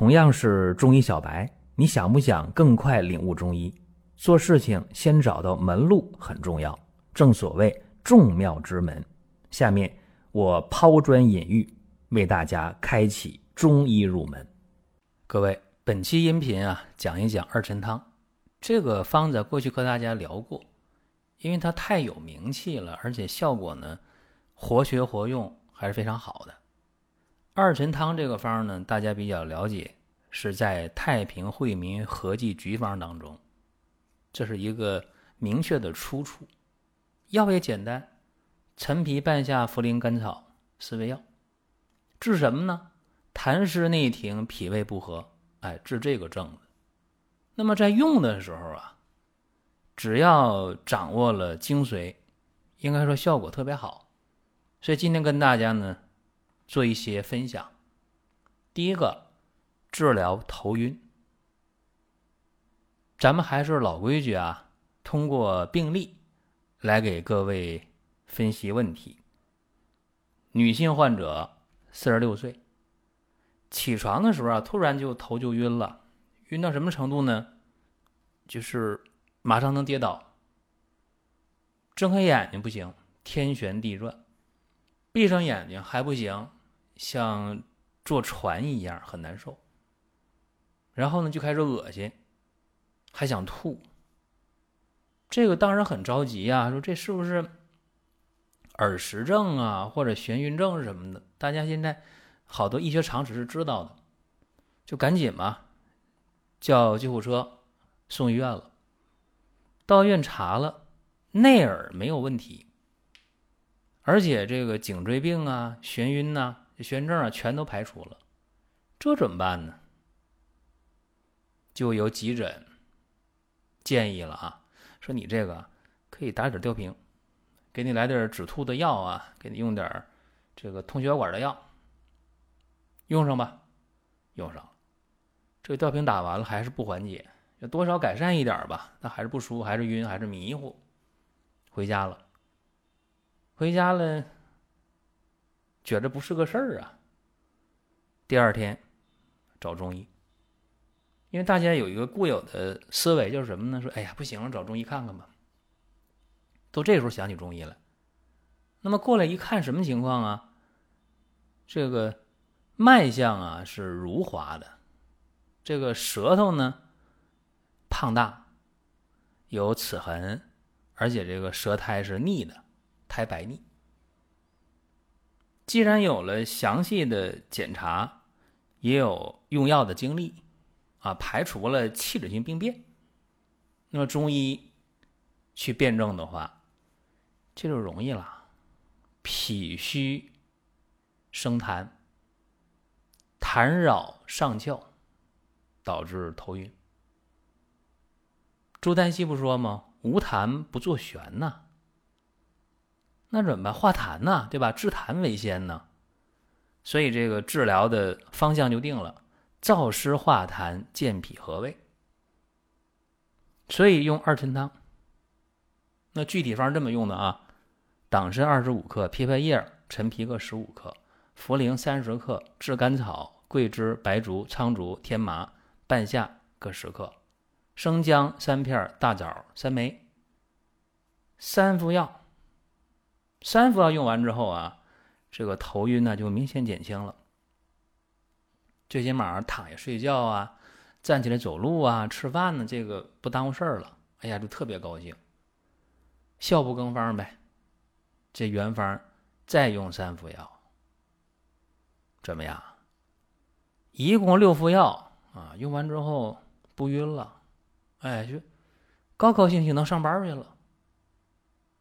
同样是中医小白，你想不想更快领悟中医？做事情先找到门路很重要，正所谓众妙之门。下面我抛砖引玉，为大家开启中医入门。各位，本期音频啊，讲一讲二陈汤。这个方子过去和大家聊过，因为它太有名气了，而且效果呢，活学活用还是非常好的。二陈汤这个方呢，大家比较了解，是在《太平惠民合剂局方》当中，这是一个明确的出处。药也简单，陈皮、半夏、茯苓、甘草四味药，治什么呢？痰湿内停，脾胃不和，哎，治这个症子。那么在用的时候啊，只要掌握了精髓，应该说效果特别好。所以今天跟大家呢。做一些分享。第一个，治疗头晕。咱们还是老规矩啊，通过病例来给各位分析问题。女性患者，四十六岁，起床的时候啊，突然就头就晕了，晕到什么程度呢？就是马上能跌倒。睁开眼睛不行，天旋地转；闭上眼睛还不行。像坐船一样很难受，然后呢就开始恶心，还想吐。这个当然很着急呀，说这是不是耳石症啊，或者眩晕症什么的？大家现在好多医学常识是知道的，就赶紧嘛，叫救护车送医院了。到医院查了，内耳没有问题，而且这个颈椎病啊、眩晕呐。眩晕症啊，全都排除了，这怎么办呢？就有急诊建议了啊，说你这个可以打点吊瓶，给你来点止吐的药啊，给你用点这个通血管的药，用上吧，用上。这个吊瓶打完了还是不缓解，要多少改善一点吧，那还是不舒服，还是晕，还是迷糊。回家了，回家了。觉着不是个事儿啊。第二天找中医，因为大家有一个固有的思维，就是什么呢？说哎呀，不行了，找中医看看吧。都这时候想起中医了，那么过来一看，什么情况啊？这个脉象啊是如滑的，这个舌头呢胖大，有齿痕，而且这个舌苔是腻的，苔白腻。既然有了详细的检查，也有用药的经历，啊，排除了器质性病变，那么中医去辩证的话，这就容易了。脾虚生痰，痰扰上窍，导致头晕。朱丹溪不说吗？无痰不作旋呐。那怎么办？化痰呐，对吧？治痰为先呢，所以这个治疗的方向就定了：燥湿化痰，健脾和胃。所以用二陈汤。那具体方这么用的啊：党参二十五克，枇杷叶、陈皮各十五克，茯苓三十克，炙甘草、桂枝、白术、苍术、天麻、半夏各十克，生姜三片，大枣三枚，三副药。三副药用完之后啊，这个头晕呢就明显减轻了。最起码躺下睡觉啊，站起来走路啊，吃饭呢，这个不耽误事儿了。哎呀，就特别高兴。效不更方呗，这原方再用三副药，怎么样？一共六副药啊，用完之后不晕了，哎，就高高兴兴能上班去了，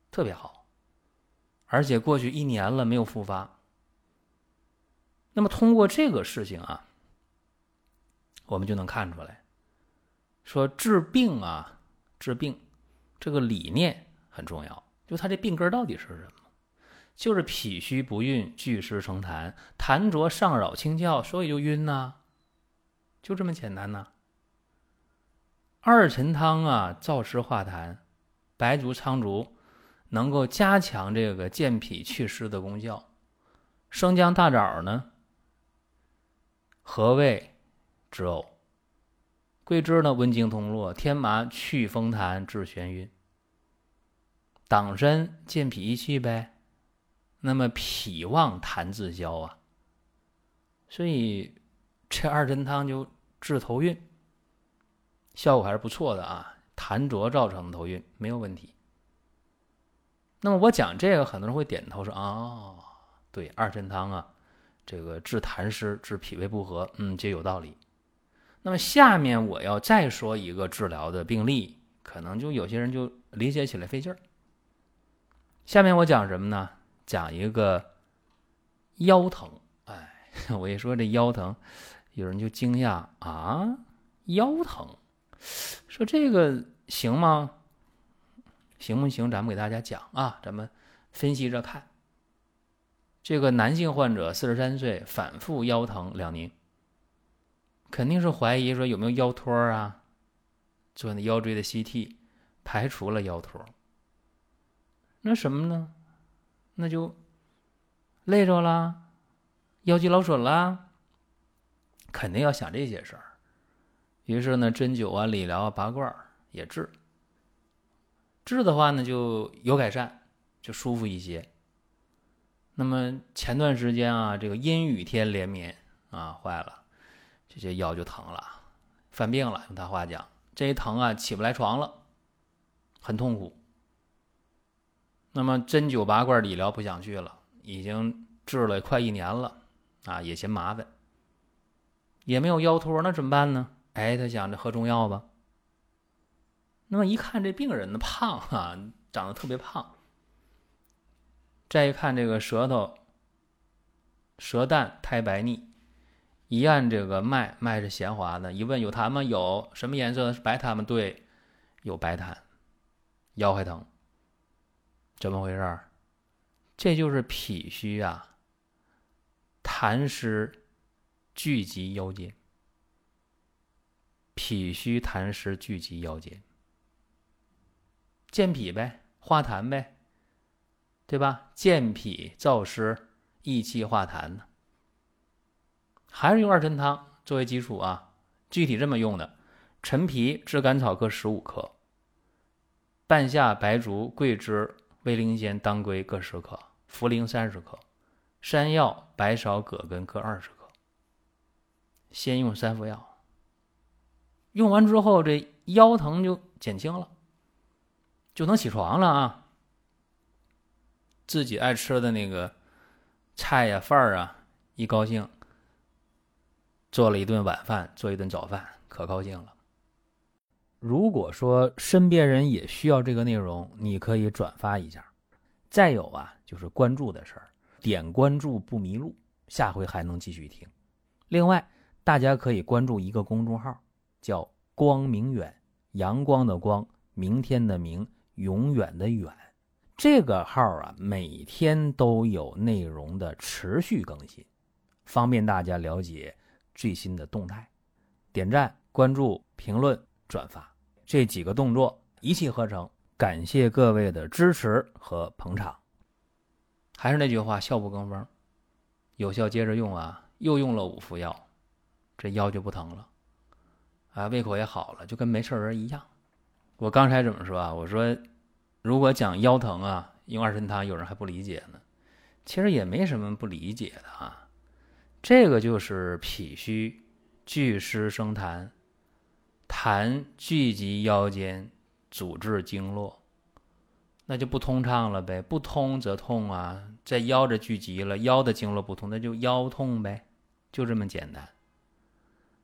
特别好。而且过去一年了没有复发，那么通过这个事情啊，我们就能看出来，说治病啊，治病这个理念很重要。就他这病根到底是什么？就是脾虚不运，聚湿成痰，痰浊上扰清窍，所以就晕呐，就这么简单呐。二陈汤啊，燥湿化痰，白术、苍术。能够加强这个健脾祛湿的功效，生姜大枣呢，和胃止呕；桂枝呢，温经通络；天麻祛风痰，治眩晕；党参健脾益气呗。那么脾旺痰自消啊，所以这二珍汤就治头晕，效果还是不错的啊。痰浊造成的头晕没有问题。那么我讲这个，很多人会点头说：“哦，对，二陈汤啊，这个治痰湿、治脾胃不和，嗯，皆有道理。”那么下面我要再说一个治疗的病例，可能就有些人就理解起来费劲儿。下面我讲什么呢？讲一个腰疼。哎，我一说这腰疼，有人就惊讶啊，腰疼，说这个行吗？行不行？咱们给大家讲啊，咱们分析着看。这个男性患者四十三岁，反复腰疼两年，肯定是怀疑说有没有腰托啊？做那腰椎的 CT，排除了腰托。那什么呢？那就累着了，腰肌劳损了，肯定要想这些事儿。于是呢，针灸啊、理疗啊、拔罐也治。治的话呢，就有改善，就舒服一些。那么前段时间啊，这个阴雨天连绵啊，坏了，这些腰就疼了，犯病了。用他话讲，这一疼啊，起不来床了，很痛苦。那么针灸拔罐理疗不想去了，已经治了快一年了，啊，也嫌麻烦，也没有腰托，那怎么办呢？哎，他想着喝中药吧。那么一看这病人呢胖啊，长得特别胖。再一看这个舌头，舌淡苔白腻，一按这个脉，脉是弦滑的。一问有痰吗？有。什么颜色的？是白痰吗？对，有白痰。腰还疼，怎么回事儿？这就是脾虚啊，痰湿聚集腰间。脾虚痰湿聚集腰间。健脾呗，化痰呗，对吧？健脾燥湿，益气化痰呢。还是用二陈汤作为基础啊。具体这么用的：陈皮、炙甘草各十五克，半夏、白术、桂枝、威灵仙、当归各十克，茯苓三十克，山药、白芍、葛根各二十克。先用三副药，用完之后这腰疼就减轻了。就能起床了啊！自己爱吃的那个菜呀、饭儿啊，一高兴，做了一顿晚饭，做一顿早饭，可高兴了。如果说身边人也需要这个内容，你可以转发一下。再有啊，就是关注的事儿，点关注不迷路，下回还能继续听。另外，大家可以关注一个公众号，叫“光明远”，阳光的光，明天的明。永远的远，这个号啊，每天都有内容的持续更新，方便大家了解最新的动态。点赞、关注、评论、转发这几个动作一气呵成，感谢各位的支持和捧场。还是那句话，效不更风，有效接着用啊！又用了五副药，这腰就不疼了，啊，胃口也好了，就跟没事人一样。我刚才怎么说啊？我说，如果讲腰疼啊，用二陈汤，有人还不理解呢。其实也没什么不理解的啊。这个就是脾虚聚湿生痰，痰聚集腰间，阻滞经络，那就不通畅了呗。不通则痛啊，在腰这聚集了，腰的经络不通，那就腰痛呗，就这么简单。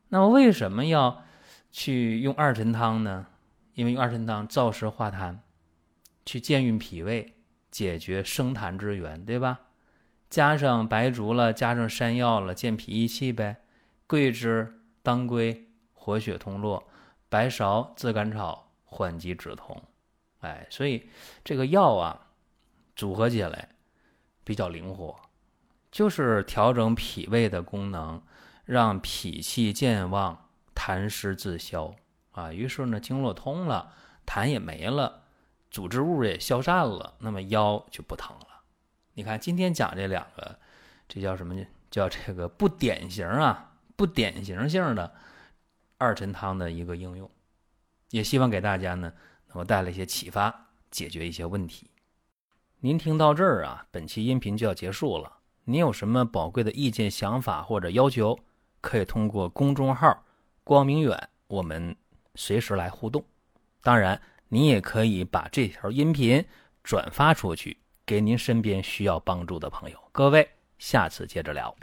那么为什么要去用二陈汤呢？因为用二陈汤燥湿化痰，去健运脾胃，解决生痰之源，对吧？加上白术了，加上山药了，健脾益气呗。桂枝、当归活血通络，白芍、炙甘草缓急止痛。哎，所以这个药啊，组合起来比较灵活，就是调整脾胃的功能，让脾气健旺，痰湿自消。啊，于是呢，经络通了，痰也没了，组织物也消散了，那么腰就不疼了。你看今天讲这两个，这叫什么呢？叫这个不典型啊，不典型性的二陈汤的一个应用，也希望给大家呢能够带来一些启发，解决一些问题。您听到这儿啊，本期音频就要结束了。您有什么宝贵的意见、想法或者要求，可以通过公众号“光明远”，我们随时来互动。当然，你也可以把这条音频转发出去，给您身边需要帮助的朋友。各位，下次接着聊。